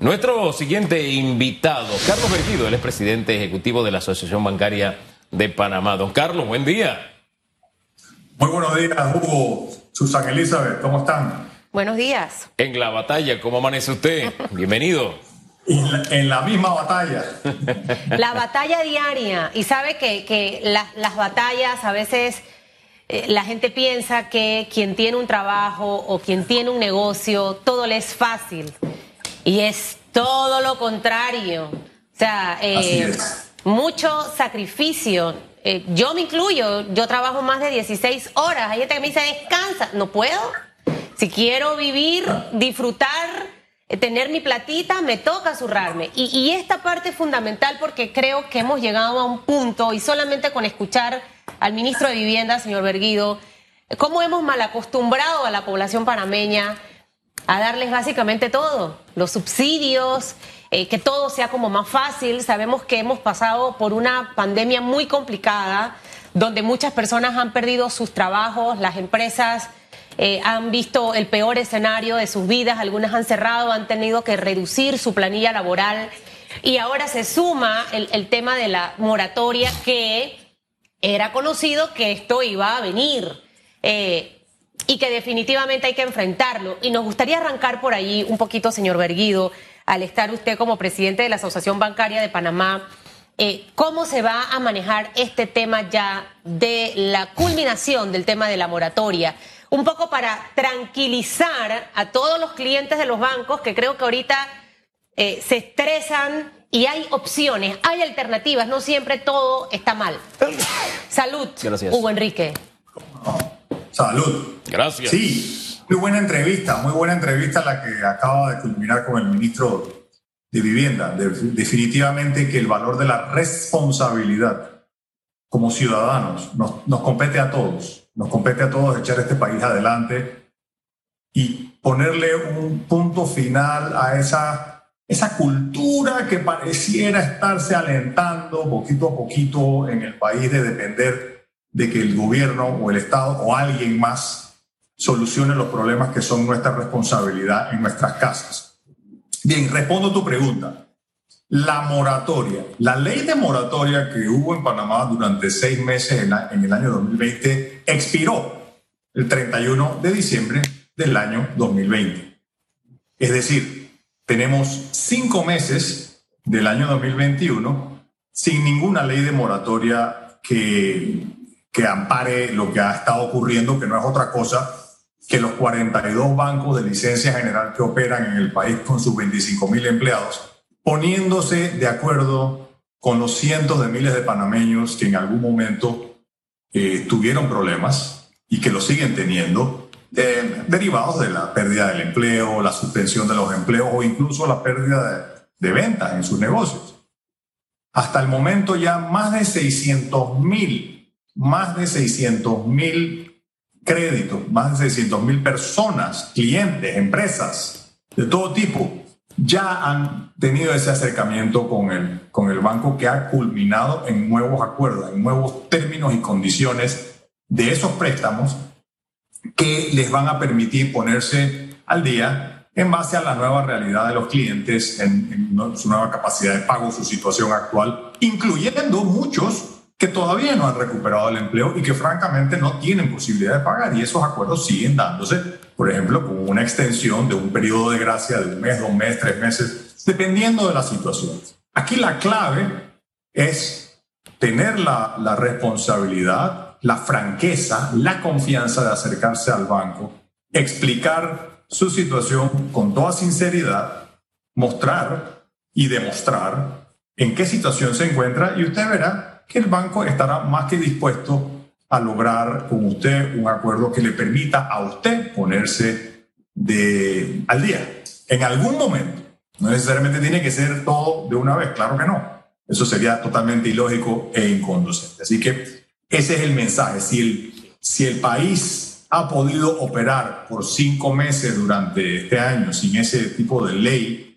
Nuestro siguiente invitado, Carlos Vergido, él es presidente ejecutivo de la Asociación Bancaria de Panamá. Don Carlos, buen día. Muy buenos días, Hugo, Susan Elizabeth, ¿cómo están? Buenos días. En la batalla, ¿cómo amanece usted? Bienvenido. En la, misma batalla. La batalla diaria. Y sabe que, las batallas a veces eh, la gente piensa que quien tiene un trabajo o quien tiene un negocio, todo le es fácil. Y es todo lo contrario. O sea, eh, mucho sacrificio. Eh, yo me incluyo, yo trabajo más de 16 horas. Hay gente que me dice, descansa. No puedo. Si quiero vivir, disfrutar, eh, tener mi platita, me toca zurrarme. Y, y, esta parte es fundamental porque creo que hemos llegado a un punto, y solamente con escuchar al ministro de Vivienda, señor Berguido, cómo hemos malacostumbrado a la población panameña a darles básicamente todo, los subsidios, eh, que todo sea como más fácil. Sabemos que hemos pasado por una pandemia muy complicada, donde muchas personas han perdido sus trabajos, las empresas eh, han visto el peor escenario de sus vidas, algunas han cerrado, han tenido que reducir su planilla laboral y ahora se suma el, tema de la moratoria que era conocido que esto iba a venir eh, y que definitivamente hay que enfrentarlo. Y nos gustaría arrancar por allí un poquito, señor Berguido, al estar usted como presidente de la Asociación Bancaria de Panamá. Eh, ¿Cómo se va a manejar este tema ya de la culminación del tema de la moratoria? un poco para tranquilizar a todos los clientes de los bancos que creo que ahorita eh, se estresan y hay opciones, hay alternativas, no siempre todo está mal. Salud, Gracias. Hugo Enrique. Salud. Gracias. Sí, muy buena entrevista, muy buena entrevista la que acaba de culminar con el ministro de Vivienda. definitivamente que el valor de la responsabilidad como ciudadanos nos, nos compete a todos nos compete a todos echar este país adelante y ponerle un punto final a esa, esa cultura que pareciera estarse alentando poquito a poquito en el país de depender de que el gobierno o el Estado o alguien más solucione los problemas que son nuestra responsabilidad en nuestras casas. Bien, respondo a tu pregunta. La moratoria, la ley de moratoria que hubo en Panamá durante seis meses en, el año 2020 expiró el 31 de diciembre del año 2020. Es decir, tenemos cinco meses del año 2021 sin ninguna ley de moratoria que, que ampare lo que ha estado ocurriendo, que no es otra cosa que los 42 bancos de licencia general que operan en el país con sus 25 mil empleados poniéndose de acuerdo con los cientos de miles de panameños que en algún momento eh, tuvieron problemas y que lo siguen teniendo, eh, derivados de la pérdida del empleo, la suspensión de los empleos o incluso la pérdida de, ventas en sus negocios. Hasta el momento ya más de 600 mil, más de 600 mil créditos, más de 600 mil personas, clientes, empresas de todo tipo ya han tenido ese acercamiento con el, con el banco que ha culminado en nuevos acuerdos, en nuevos términos y condiciones de esos préstamos que les van a permitir ponerse al día en base a la nueva realidad de los clientes, en, en su nueva capacidad de pago, su situación actual, incluyendo muchos que todavía no han recuperado el empleo y que francamente no tienen posibilidad de pagar. Y esos acuerdos siguen dándose, por ejemplo, con una extensión de un periodo de gracia de un mes, dos meses, tres meses, dependiendo de la situación. Aquí la clave es tener la, la responsabilidad, la franqueza, la confianza de acercarse al banco, explicar su situación con toda sinceridad, mostrar y demostrar en qué situación se encuentra y usted verá que el banco estará más que dispuesto a lograr con usted un acuerdo que le permita a usted ponerse de, al día en algún momento. No necesariamente tiene que ser todo de una vez, claro que no. Eso sería totalmente ilógico e inconducente. Así que ese es el mensaje. Si el, si el país ha podido operar por cinco meses durante este año sin ese tipo de ley,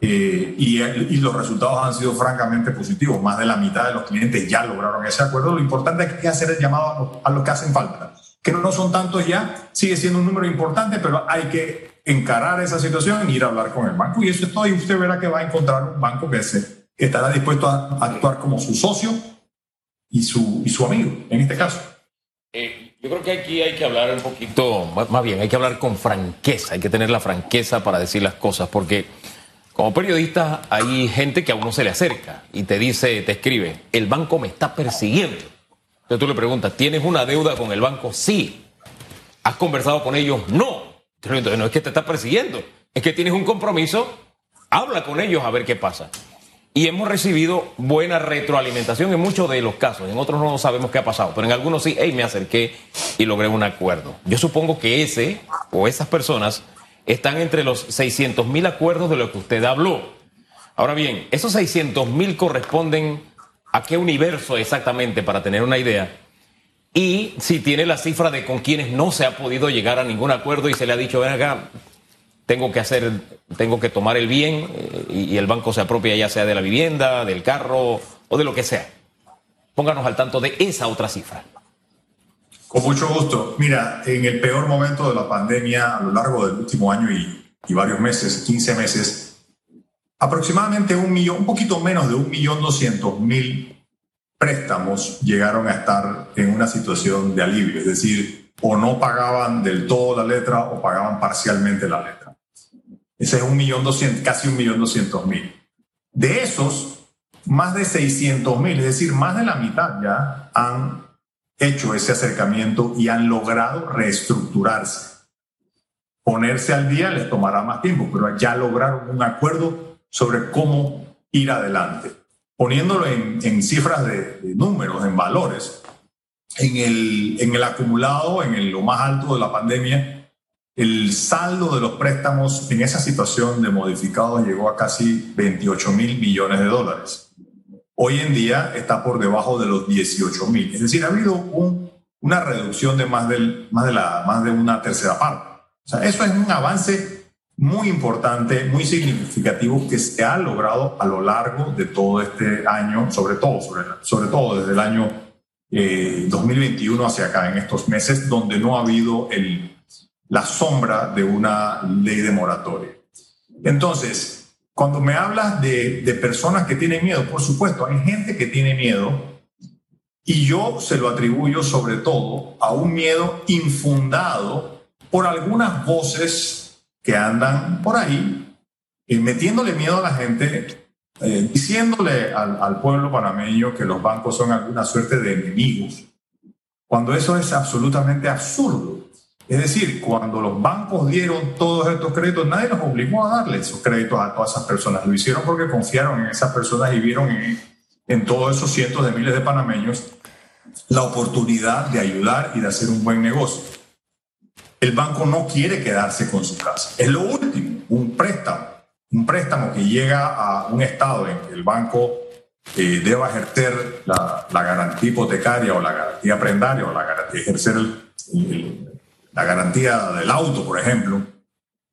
eh, y, y, los resultados han sido francamente positivos. Más de la mitad de los clientes ya lograron ese acuerdo. Lo importante es que hacer el llamado a los, que hacen falta, que no son tantos ya, sigue siendo un número importante, pero hay que encarar esa situación y ir a hablar con el banco. Y eso es todo. Y usted verá que va a encontrar un banco que, se, estará dispuesto a, actuar como su socio y su, y su amigo, en este caso. Eh, yo creo que aquí hay que hablar un poquito, más bien, hay que hablar con franqueza, hay que tener la franqueza para decir las cosas, porque como periodista hay gente que a uno se le acerca y te dice, te escribe, el banco me está persiguiendo. Entonces tú le preguntas, ¿tienes una deuda con el banco? Sí. ¿Has conversado con ellos? No. Entonces no es que te está persiguiendo, es que tienes un compromiso, habla con ellos a ver qué pasa. Y hemos recibido buena retroalimentación en muchos de los casos. En otros no sabemos qué ha pasado, pero en algunos sí, hey, me acerqué y logré un acuerdo. Yo supongo que ese o esas personas están entre los 600 mil acuerdos de los que usted habló. Ahora bien, esos 600 mil corresponden a qué universo exactamente para tener una idea. Y si tiene la cifra de con quienes no se ha podido llegar a ningún acuerdo y se le ha dicho, ven acá, tengo que hacer, tengo que tomar el bien eh, y, el banco se apropia ya sea de la vivienda, del carro o de lo que sea. Pónganos al tanto de esa otra cifra. Con mucho gusto. Mira, en el peor momento de la pandemia, a lo largo del último año y, varios meses, 15 meses, aproximadamente un millón, un poquito menos de un millón doscientos mil préstamos llegaron a estar en una situación de alivio, es decir, o no pagaban del todo la letra o pagaban parcialmente la letra. Ese es un millón doscientos, casi un millón doscientos mil. De esos, más de 600 mil, es decir, más de la mitad ya han hecho ese acercamiento y han logrado reestructurarse. Ponerse al día les tomará más tiempo, pero ya lograron un acuerdo sobre cómo ir adelante. Poniéndolo en, cifras de, números, en valores, en el, en el acumulado, en lo más alto de la pandemia, el saldo de los préstamos en esa situación de modificado llegó a casi 28 mil millones de dólares hoy en día está por debajo de los 18 mil. Es decir, ha habido una reducción de más, del, más, de la, más de una tercera parte. O sea, eso es un avance muy importante, muy significativo que se ha logrado a lo largo de todo este año, sobre todo, sobre, sobre todo desde el año 2021 eh, hacia acá, en estos meses, donde no ha habido el, la sombra de una ley de moratoria. Entonces, cuando me hablas de, de, personas que tienen miedo, por supuesto, hay gente que tiene miedo y yo se lo atribuyo sobre todo a un miedo infundado por algunas voces que andan por ahí eh, metiéndole miedo a la gente, eh, diciéndole al, al pueblo panameño que los bancos son alguna suerte de enemigos, cuando eso es absolutamente absurdo. Es decir, cuando los bancos dieron todos estos créditos, nadie los obligó a darle esos créditos a todas esas personas. Lo hicieron porque confiaron en esas personas y vieron en, todos esos cientos de miles de panameños la oportunidad de ayudar y de hacer un buen negocio. El banco no quiere quedarse con su casa. Es lo último, un préstamo. Un préstamo que llega a un estado en que el banco eh, deba ejercer la, garantía hipotecaria o la garantía prendaria o la garantía ejercer el la garantía del auto, por ejemplo,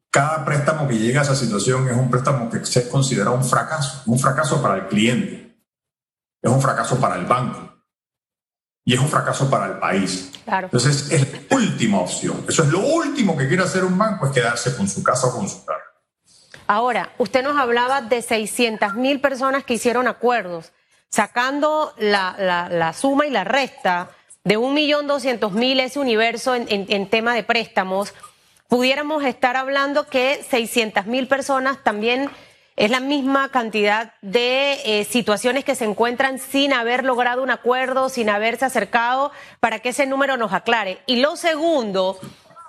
cada préstamo que llega a esa situación es un préstamo que se considera un fracaso, un fracaso para el cliente, es un fracaso para el banco y es un fracaso para el país. Entonces es la última opción. Eso es lo último que quiere hacer un banco, es quedarse con su casa o con su carro. Ahora, usted nos hablaba de 600 mil personas que hicieron acuerdos. Sacando la, la suma y la resta, de un millón doscientos mil ese universo en, tema de préstamos, pudiéramos estar hablando que 600 mil personas también es la misma cantidad de eh, situaciones que se encuentran sin haber logrado un acuerdo, sin haberse acercado, para que ese número nos aclare. Y lo segundo,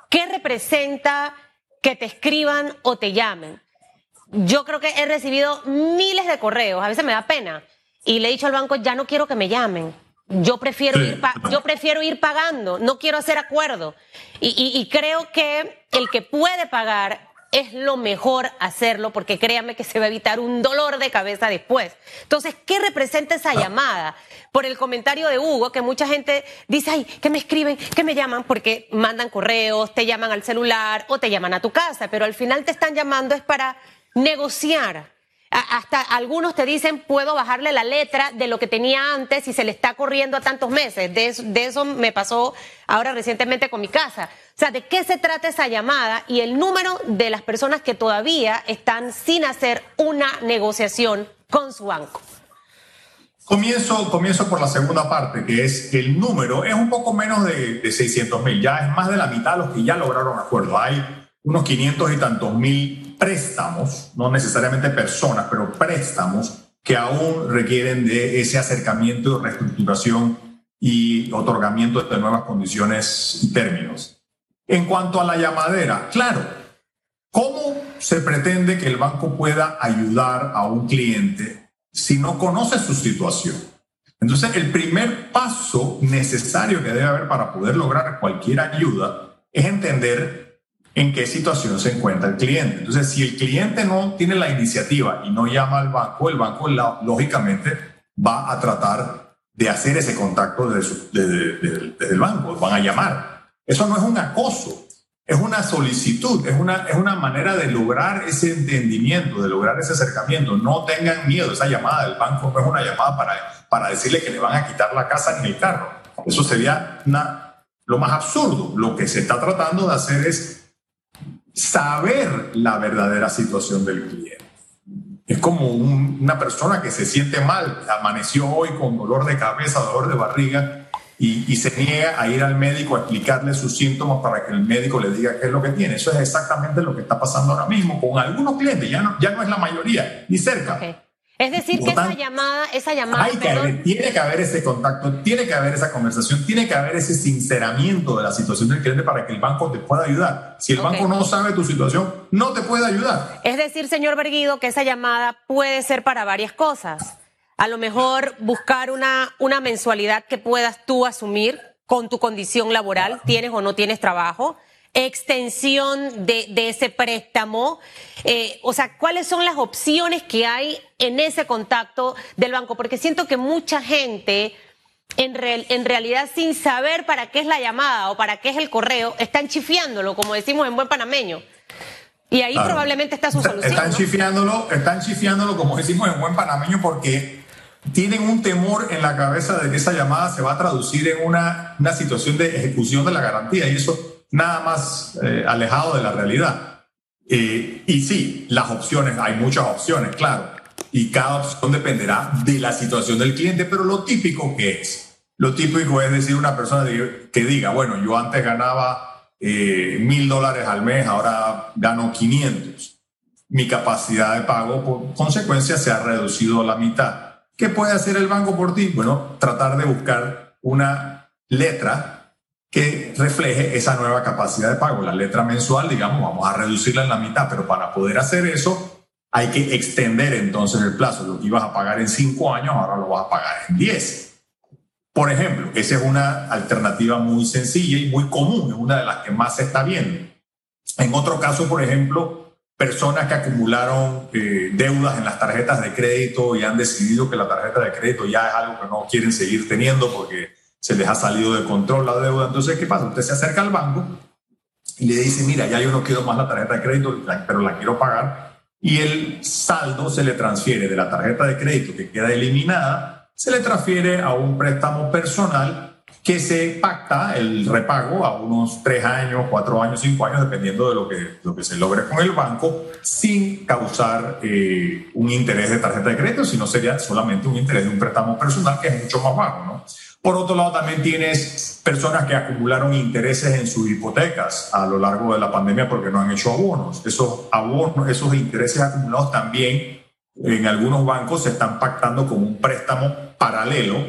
¿qué representa que te escriban o te llamen? Yo creo que he recibido miles de correos, a veces me da pena, y le he dicho al banco, ya no quiero que me llamen yo prefiero, ir yo prefiero ir pagando, no quiero hacer acuerdo. Y, creo que el que puede pagar es lo mejor hacerlo porque créame que se va a evitar un dolor de cabeza después. Entonces, ¿qué representa esa llamada? Por el comentario de Hugo, que mucha gente dice, ay, que me escriben, que me llaman, porque mandan correos, te llaman al celular o te llaman a tu casa, pero al final te están llamando es para negociar hasta algunos te dicen, puedo bajarle la letra de lo que tenía antes y se le está corriendo a tantos meses. De eso, me pasó ahora recientemente con mi casa. O sea, ¿de qué se trata esa llamada y el número de las personas que todavía están sin hacer una negociación con su banco? Comienzo, comienzo por la segunda parte, que es el número es un poco menos de, de 600 mil, ya es más de la mitad de los que ya lograron acuerdo. Hay unos 500 y tantos mil préstamos, no necesariamente personas, pero préstamos que aún requieren de ese acercamiento, reestructuración y otorgamiento de nuevas condiciones y términos. En cuanto a la llamadera, claro, ¿cómo se pretende que el banco pueda ayudar a un cliente si no conoce su situación? Entonces, el primer paso necesario que debe haber para poder lograr cualquier ayuda es entender en qué situación se encuentra el cliente. Entonces, si el cliente no tiene la iniciativa y no llama al banco, el banco lógicamente va a tratar de hacer ese contacto desde, el banco, van a llamar. Eso no es un acoso, es una solicitud, es una, es una manera de lograr ese entendimiento, de lograr ese acercamiento. No tengan miedo, esa llamada del banco no es una llamada para, para decirle que le van a quitar la casa ni el carro. Eso sería una, lo más absurdo. Lo que se está tratando de hacer es saber la verdadera situación del cliente. Es como una persona que se siente mal, amaneció hoy con dolor de cabeza, dolor de barriga, y, se niega a ir al médico a explicarle sus síntomas para que el médico le diga qué es lo que tiene. Eso es exactamente lo que está pasando ahora mismo con algunos clientes, ya no, ya no es la mayoría, ni cerca. Es decir, que esa llamada, esa llamada. tiene que haber ese contacto, tiene que haber esa conversación, tiene que haber ese sinceramiento de la situación del cliente para que el banco te pueda ayudar. Si el banco no sabe tu situación, no te puede ayudar. Es decir, señor Berguido, que esa llamada puede ser para varias cosas. A lo mejor buscar una, una mensualidad que puedas tú asumir con tu condición laboral, tienes o no tienes trabajo extensión de, ese préstamo? Eh, o sea, ¿cuáles son las opciones que hay en ese contacto del banco? Porque siento que mucha gente, en, en realidad sin saber para qué es la llamada o para qué es el correo, están chifiándolo, como decimos en buen panameño. Y ahí probablemente está su solución. Están chifiándolo, están chifiándolo, como decimos en buen panameño, porque tienen un temor en la cabeza de que esa llamada se va a traducir en una, una situación de ejecución de la garantía. Y eso nada más eh, alejado de la realidad. Eh, y sí, las opciones, hay muchas opciones, claro, y cada opción dependerá de la situación del cliente, pero lo típico que es, lo típico es decir una persona que diga, bueno, yo antes ganaba eh, mil dólares al mes, ahora gano 500. Mi capacidad de pago, por consecuencia, se ha reducido a la mitad. ¿Qué puede hacer el banco por ti? Bueno, tratar de buscar una letra que refleje esa nueva capacidad de pago. La letra mensual, digamos, vamos a reducirla en la mitad, pero para poder hacer eso hay que extender entonces el plazo. Lo que ibas a pagar en cinco años, ahora lo vas a pagar en diez. Por ejemplo, esa es una alternativa muy sencilla y muy común, es una de las que más se está viendo. En otro caso, por ejemplo, personas que acumularon eh, deudas en las tarjetas de crédito y han decidido que la tarjeta de crédito ya es algo que no quieren seguir teniendo porque se les ha salido de control la deuda. Entonces, ¿qué pasa? Usted se acerca al banco y le dice, mira, ya yo no quiero más la tarjeta de crédito, pero la quiero pagar. Y el saldo se le transfiere de la tarjeta de crédito que queda eliminada, se le transfiere a un préstamo personal que se pacta el repago a unos tres años, cuatro años, cinco años, dependiendo de lo que, lo que se logre con el banco, sin causar eh, un interés de tarjeta de crédito, sino sería solamente un interés de un préstamo personal que es mucho más bajo, ¿no? Por otro lado, también tienes personas que acumularon intereses en sus hipotecas a lo largo de la pandemia porque no han hecho abonos. Esos abonos, esos intereses acumulados también en algunos bancos se están pactando como un préstamo paralelo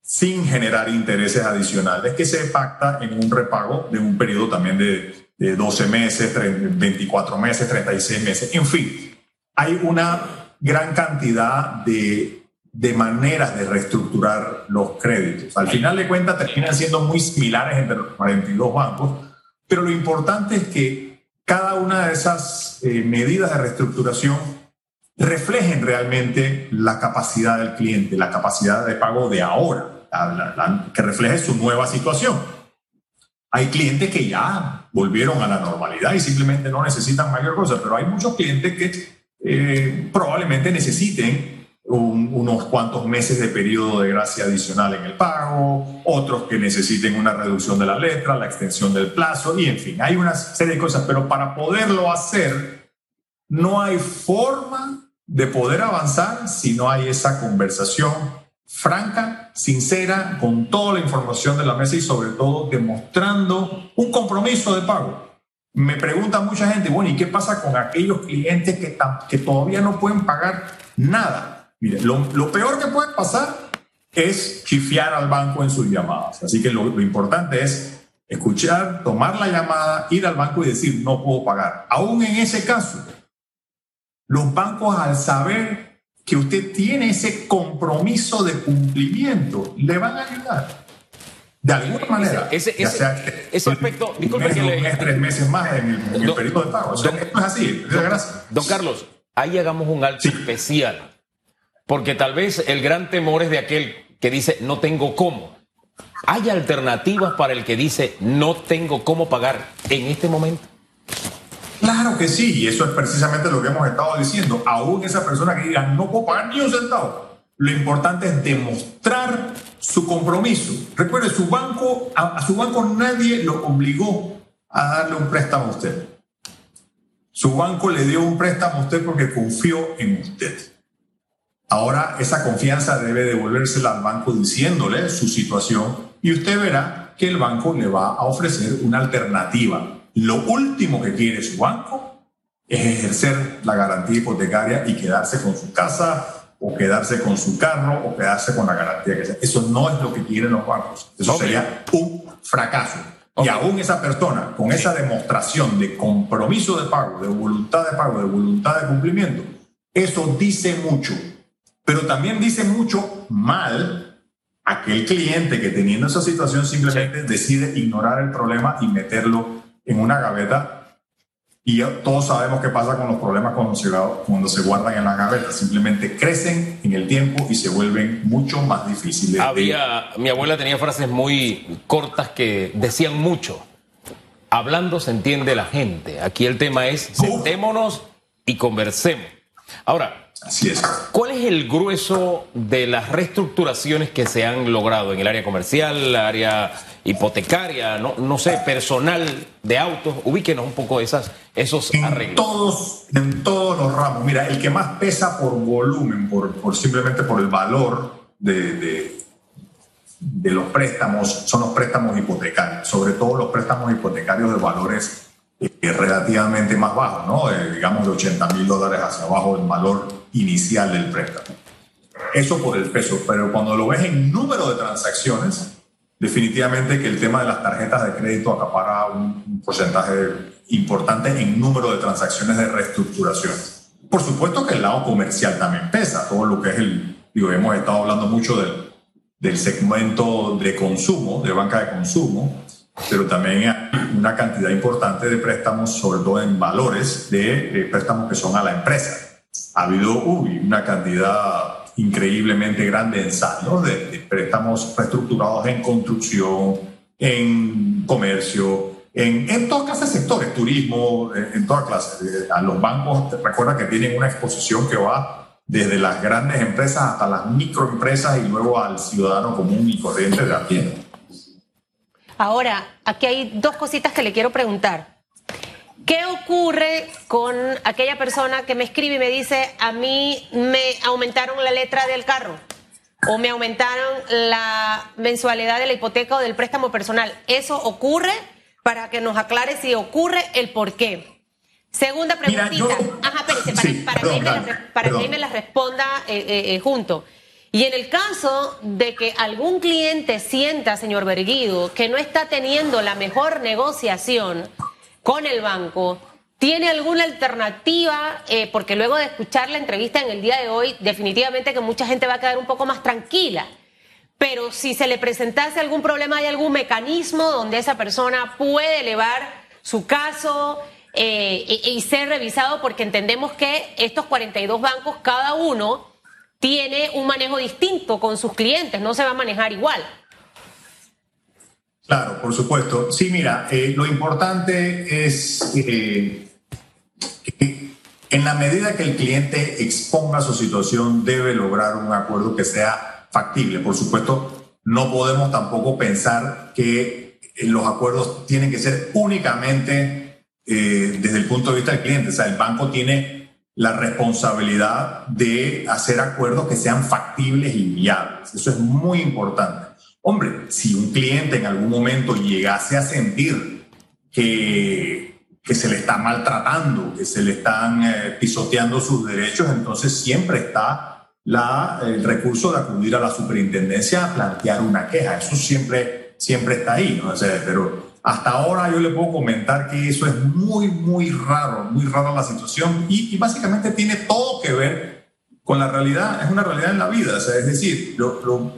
sin generar intereses adicionales que se pacta en un repago de un periodo también de, de 12 meses, 24 meses, 36 meses. En fin, hay una gran cantidad de de maneras de reestructurar los créditos. Al final de cuentas terminan siendo muy similares entre los 42 bancos, pero lo importante es que cada una de esas eh, medidas de reestructuración reflejen realmente la capacidad del cliente, la capacidad de pago de ahora, que refleje su nueva situación. Hay clientes que ya volvieron a la normalidad y simplemente no necesitan mayor cosa, pero hay muchos clientes que eh, probablemente necesiten unos cuantos meses de periodo de gracia adicional en el pago, otros que necesiten una reducción de la letra, la extensión del plazo, y en fin, hay una serie de cosas, pero para poderlo hacer, no hay forma de poder avanzar si no hay esa conversación franca, sincera, con toda la información de la mesa y sobre todo demostrando un compromiso de pago. Me pregunta mucha gente, bueno, ¿y qué pasa con aquellos clientes que, que todavía no pueden pagar nada? Mire, lo, peor que puede pasar es chifiar al banco en sus llamadas. Así que lo, lo importante es escuchar, tomar la llamada, ir al banco y decir, no puedo pagar. Aún en ese caso, los bancos al saber que usted tiene ese compromiso de cumplimiento, le van a ayudar. De alguna manera. Ese, ese, aspecto, disculpe que le... tres meses más en el, periodo de pago. esto es así. Gracias. Don Carlos, ahí hagamos un alto especial. Porque tal vez el gran temor es de aquel que dice no tengo cómo. ¿Hay alternativas para el que dice no tengo cómo pagar en este momento? Claro que sí, y eso es precisamente lo que hemos estado diciendo. Aún esa persona que diga no puedo pagar ni un centavo, lo importante es demostrar su compromiso. Recuerde, su banco, a, su banco nadie lo obligó a darle un préstamo a usted. Su banco le dio un préstamo a usted porque confió en usted. Ahora esa confianza debe devolvérsela al banco diciéndole su situación y usted verá que el banco le va a ofrecer una alternativa lo último que quiere su banco es ejercer la garantía hipotecaria y quedarse con su casa o quedarse con su carro o quedarse con la garantía que sea. Eso no es lo que quieren los bancos. Eso sería un fracaso. Y aún esa persona, con esa demostración de compromiso de pago, de voluntad de pago, de voluntad de cumplimiento, eso dice mucho. Pero también dice mucho mal aquel cliente que teniendo esa situación simplemente decide ignorar el problema y meterlo en una gaveta y todos sabemos qué pasa con los problemas cuando se, cuando se guardan en la gaveta. Simplemente crecen en el tiempo y se vuelven mucho más difíciles. Había, mi abuela tenía frases muy cortas que decían mucho. Hablando se entiende la gente. Aquí el tema es sentémonos y conversemos. Ahora, Así es. ¿cuál es el grueso de las reestructuraciones que se han logrado en el área comercial, el área hipotecaria, no, no sé, personal de autos, ubíquenos un poco esas, esos en arreglos. Todos, en todos los ramos. Mira, el que más pesa por volumen, por, por simplemente por el valor de, de, de, los préstamos, son los préstamos hipotecarios, sobre todo los préstamos hipotecarios de valores eh, relativamente más bajos, ¿no? Eh, digamos de 80 mil dólares hacia abajo el valor inicial del préstamo. Eso por el peso, pero cuando lo ves en número de transacciones, definitivamente que el tema de las tarjetas de crédito acapara un, porcentaje importante en número de transacciones de reestructuración. Por supuesto que el lado comercial también pesa, todo lo que es el, digo, hemos estado hablando mucho del, del segmento de consumo, de banca de consumo, pero también hay una cantidad importante de préstamos, sobre todo en valores de, préstamos que son a la empresa. Ha habido uy, una cantidad increíblemente grande en saldo de, préstamos reestructurados en construcción, en comercio, en, en todas clases de sectores, turismo, en, en todas clases. A los bancos, recuerda que tienen una exposición que va desde las grandes empresas hasta las microempresas y luego al ciudadano común y corriente de la tienda. Ahora, aquí hay dos cositas que le quiero preguntar. ¿Qué ocurre con aquella persona que me escribe y me dice, a mí me aumentaron la letra del carro o me aumentaron la mensualidad de la hipoteca o del préstamo personal? ¿Eso ocurre? Para que nos aclare si ocurre el por qué. Segunda preguntita. Ajá, espérese, para, que, me la, responda eh, eh, eh, junto. Y en el caso de que algún cliente sienta, señor Berguido, que no está teniendo la mejor negociación, con el banco. ¿Tiene alguna alternativa? Eh, porque luego de escuchar la entrevista en el día de hoy, definitivamente que mucha gente va a quedar un poco más tranquila. Pero si se le presentase algún problema, ¿hay algún mecanismo donde esa persona puede elevar su caso eh, y, y, ser revisado? Porque entendemos que estos 42 bancos, cada uno tiene un manejo distinto con sus clientes, no se va a manejar igual. Claro, por supuesto. Sí, mira, eh, lo importante es eh, en la medida que el cliente exponga su situación, debe lograr un acuerdo que sea factible. Por supuesto, no podemos tampoco pensar que los acuerdos tienen que ser únicamente eh, desde el punto de vista del cliente. O sea, el banco tiene la responsabilidad de hacer acuerdos que sean factibles y viables. Eso es muy importante. Hombre, si un cliente en algún momento llegase a sentir que que se le está maltratando, que se le están eh, pisoteando sus derechos, entonces siempre está la, el recurso de acudir a la superintendencia a plantear una queja. Eso siempre, siempre está ahí, ¿no? pero hasta ahora yo le puedo comentar que eso es muy, muy raro, muy rara la situación y, básicamente tiene todo que ver con la realidad, es una realidad en la vida. es decir,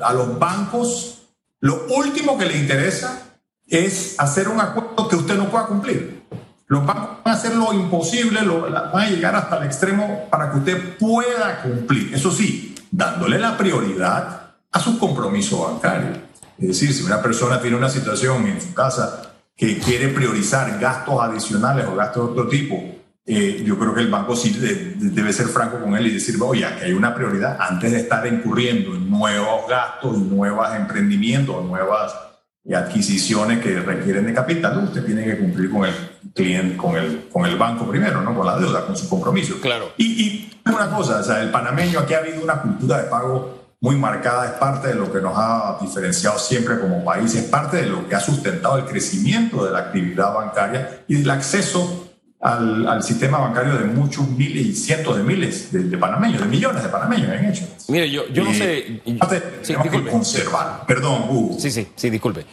a los bancos lo último que le interesa es hacer un acuerdo que usted no pueda cumplir. Los bancos van a hacer lo imposible, lo, van a llegar hasta el extremo para que usted pueda cumplir. Eso sí, dándole la prioridad a su compromiso bancario. Es decir, si una persona tiene una situación en su casa que quiere priorizar gastos adicionales o gastos de otro tipo, eh, yo creo que el banco sí debe ser franco con él y decir, oye, aquí hay una prioridad antes de estar incurriendo en nuevos gastos, nuevos emprendimientos, nuevas adquisiciones que requieren de capital, usted tiene que cumplir con el cliente, con el, con el banco primero, ¿no? Con la deuda, con su compromiso. Claro. Y, y una cosa, o sea, el panameño aquí ha habido una cultura de pago muy marcada, es parte de lo que nos ha diferenciado siempre como país, es parte de lo que ha sustentado el crecimiento de la actividad bancaria y del acceso al, al, sistema bancario de muchos miles y cientos de miles de, panameños, de millones de panameños en hecho. Mire, yo, yo no sé. Sí, tenemos que conservar. Perdón, Hugo. Sí, sí, sí, disculpe.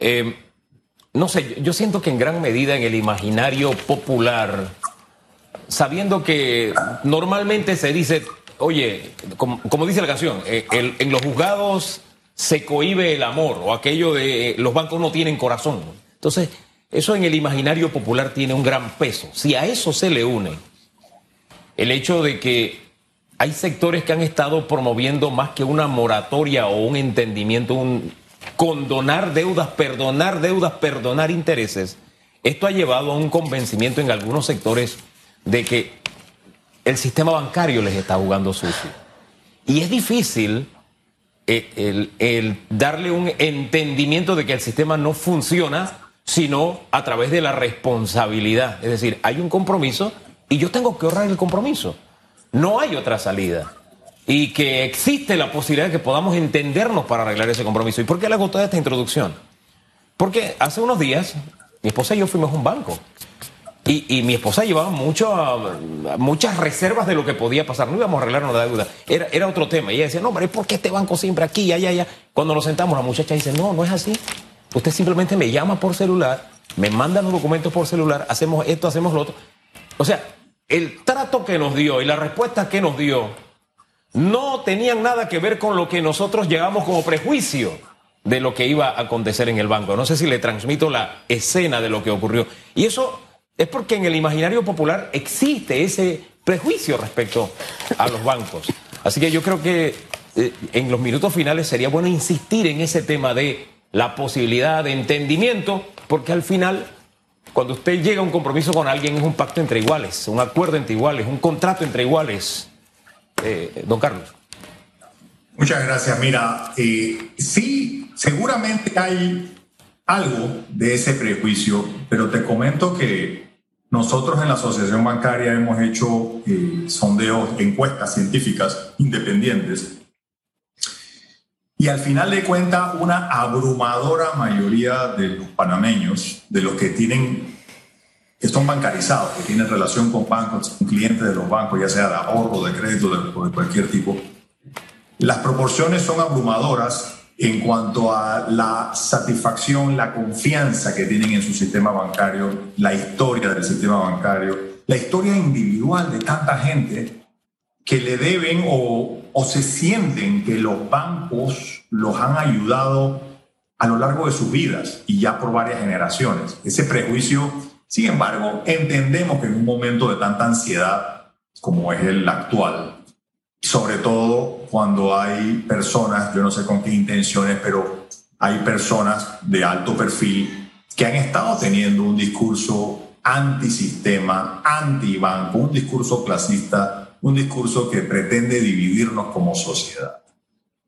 Eh, no sé, yo siento que en gran medida en el imaginario popular, sabiendo que normalmente se dice, oye, como, dice la canción, eh, en los juzgados se cohibe el amor o aquello de los bancos no tienen corazón. Entonces, eso en el imaginario popular tiene un gran peso. Si a eso se le une el hecho de que hay sectores que han estado promoviendo más que una moratoria o un entendimiento, un condonar deudas, perdonar deudas, perdonar intereses, esto ha llevado a un convencimiento en algunos sectores de que el sistema bancario les está jugando sucio. Y es difícil eh, el darle un entendimiento de que el sistema no funciona sino a través de la responsabilidad. Es decir, hay un compromiso y yo tengo que ahorrar el compromiso. No hay otra salida. Y que existe la posibilidad de que podamos entendernos para arreglar ese compromiso. ¿Y por qué le hago esta introducción? Porque hace unos días mi esposa y yo fuimos a un banco. Y, mi esposa llevaba mucho, muchas reservas de lo que podía pasar. No íbamos a arreglar una deuda. Era, era otro tema. Y ella decía, no, pero ¿por qué este banco siempre aquí, allá, allá? Cuando nos sentamos, la muchacha dice, no, no es así. Usted simplemente me llama por celular, me manda los documentos por celular, hacemos esto, hacemos lo otro. O sea, el trato que nos dio y la respuesta que nos dio no tenían nada que ver con lo que nosotros llevamos como prejuicio de lo que iba a acontecer en el banco. No sé si le transmito la escena de lo que ocurrió. Y eso es porque en el imaginario popular existe ese prejuicio respecto a los bancos. Así que yo creo que eh, en los minutos finales sería bueno insistir en ese tema de la posibilidad de entendimiento, porque al final, cuando usted llega a un compromiso con alguien, es un pacto entre iguales, un acuerdo entre iguales, un contrato entre iguales. Eh, don Carlos. Muchas gracias. Mira, eh, sí, seguramente hay algo de ese prejuicio, pero te comento que nosotros en la Asociación Bancaria hemos hecho eh, sondeos, encuestas científicas independientes y al final de cuentas, una abrumadora mayoría de los panameños, de los que tienen, que son bancarizados, que tienen relación con bancos, con clientes de los bancos, ya sea de ahorro, de crédito, de, de cualquier tipo, las proporciones son abrumadoras en cuanto a la satisfacción, la confianza que tienen en su sistema bancario, la historia del sistema bancario, la historia individual de tanta gente que le deben o, o se sienten que los bancos los han ayudado a lo largo de sus vidas y ya por varias generaciones. Ese prejuicio, sin embargo, entendemos que en un momento de tanta ansiedad como es el actual, sobre todo cuando hay personas, yo no sé con qué intenciones, pero hay personas de alto perfil que han estado teniendo un discurso antisistema, antibanco, un discurso clasista, un discurso que pretende dividirnos como sociedad.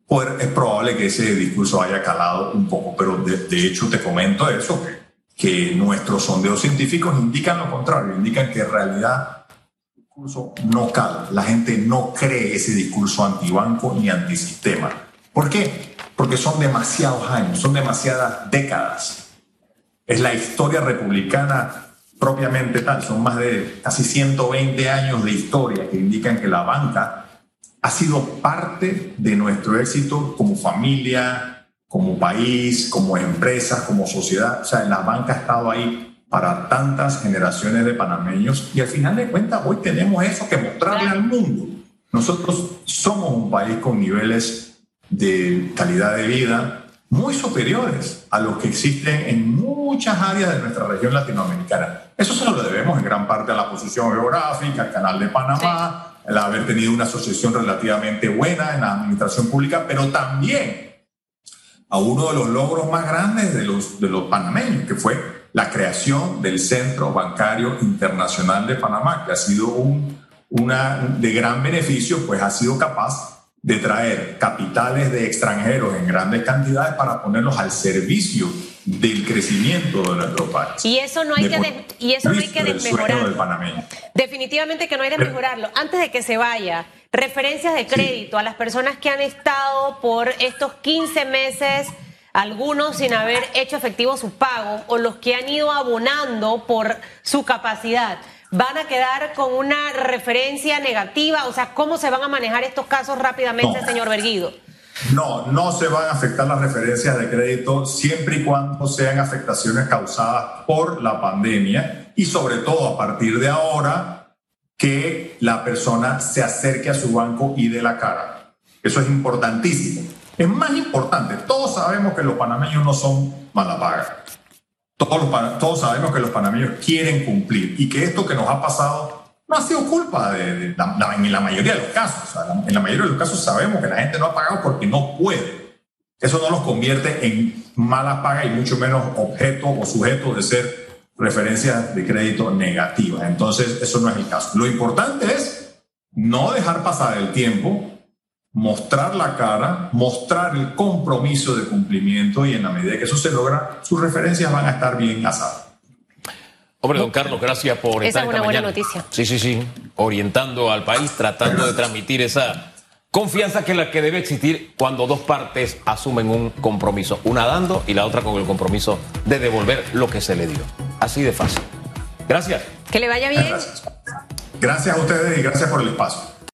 Pues es probable que ese discurso haya calado un poco, pero de, hecho te comento eso, que, que nuestros sondeos científicos indican lo contrario, indican que en realidad el discurso no cala, la gente no cree ese discurso antibanco ni antisistema. ¿Por qué? Porque son demasiados años, son demasiadas décadas. Es la historia republicana propiamente tal. Son más de casi 120 años de historia que indican que la banca ha sido parte de nuestro éxito como familia, como país, como empresa, como sociedad. O sea, la banca ha estado ahí para tantas generaciones de panameños y al final de cuentas hoy tenemos eso que mostrarle al mundo. Nosotros somos un país con niveles de calidad de vida muy superiores a los que existen en muchas áreas de nuestra región latinoamericana. Eso se lo debemos en gran parte a la posición geográfica, al canal de Panamá, el haber tenido una asociación relativamente buena en la administración pública, pero también a uno de los logros más grandes de los, de los panameños, que fue la creación del Centro Bancario Internacional de Panamá, que ha sido un, una, de gran beneficio, pues ha sido capaz de traer capitales de extranjeros en grandes cantidades para ponerlos al servicio del crecimiento de nuestro país. Y eso no hay que y eso no hay que desmejorarlo. Definitivamente que no hay que mejorarlo. Antes de que se vaya, referencias de crédito a las personas que han estado por estos 15 meses algunos sin haber hecho efectivo su pago o los que han ido abonando por su capacidad van a quedar con una referencia negativa? O sea, ¿cómo se van a manejar estos casos rápidamente, señor Berguido? No, no se van a afectar las referencias de crédito siempre y cuando sean afectaciones causadas por la pandemia y sobre todo a partir de ahora que la persona se acerque a su banco y dé la cara. Eso es importantísimo. Es más importante, todos sabemos que los panameños no son malapagas. Todos, todos sabemos que los panameños quieren cumplir y que esto que nos ha pasado no ha sido culpa de, la, en la mayoría de los casos. en la mayoría de los casos sabemos que la gente no ha pagado porque no puede. Eso no los convierte en mala paga y mucho menos objeto o sujeto de ser referencias de crédito negativas. Entonces, eso no es el caso. Lo importante es no dejar pasar el tiempo mostrar la cara, mostrar el compromiso de cumplimiento y en la medida que eso se logra, sus referencias van a estar bien asadas. Hombre, don Carlos, gracias por esa estar es una buena noticia. Sí, sí, sí, orientando al país, tratando de transmitir esa confianza que es la que debe existir cuando dos partes asumen un compromiso, una dando y la otra con el compromiso de devolver lo que se le dio. Así de fácil. Gracias. Que le vaya bien. Gracias. Gracias a ustedes y gracias por el espacio.